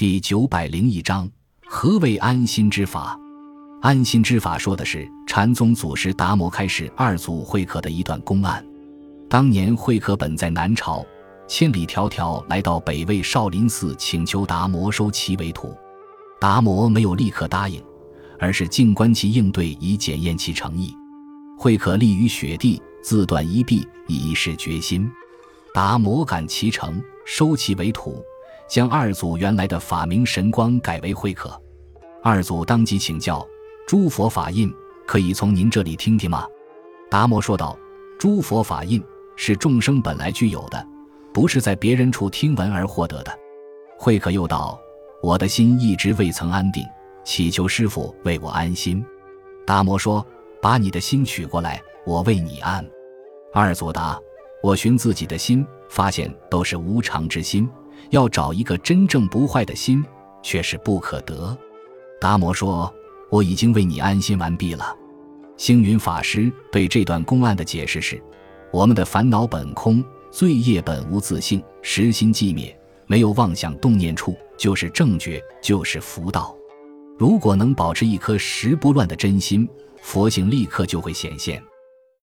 第九百零一章：何谓安心之法？安心之法说的是禅宗祖师达摩开示二祖慧可的一段公案。当年慧可本在南朝，千里迢迢来到北魏少林寺，请求达摩收其为徒。达摩没有立刻答应，而是静观其应对，以检验其诚意。慧可立于雪地，自断一臂，以示决心。达摩感其诚，收其为徒。将二祖原来的法名神光改为慧可，二祖当即请教：“诸佛法印可以从您这里听听吗？”达摩说道：“诸佛法印是众生本来具有的，不是在别人处听闻而获得的。”慧可又道：“我的心一直未曾安定，祈求师傅为我安心。”达摩说：“把你的心取过来，我为你安。”二祖答：“我寻自己的心，发现都是无常之心。”要找一个真正不坏的心，却是不可得。达摩说：“我已经为你安心完毕了。”星云法师对这段公案的解释是：“我们的烦恼本空，罪业本无自性，实心寂灭，没有妄想动念处，就是正觉，就是福道。如果能保持一颗时不乱的真心，佛性立刻就会显现。”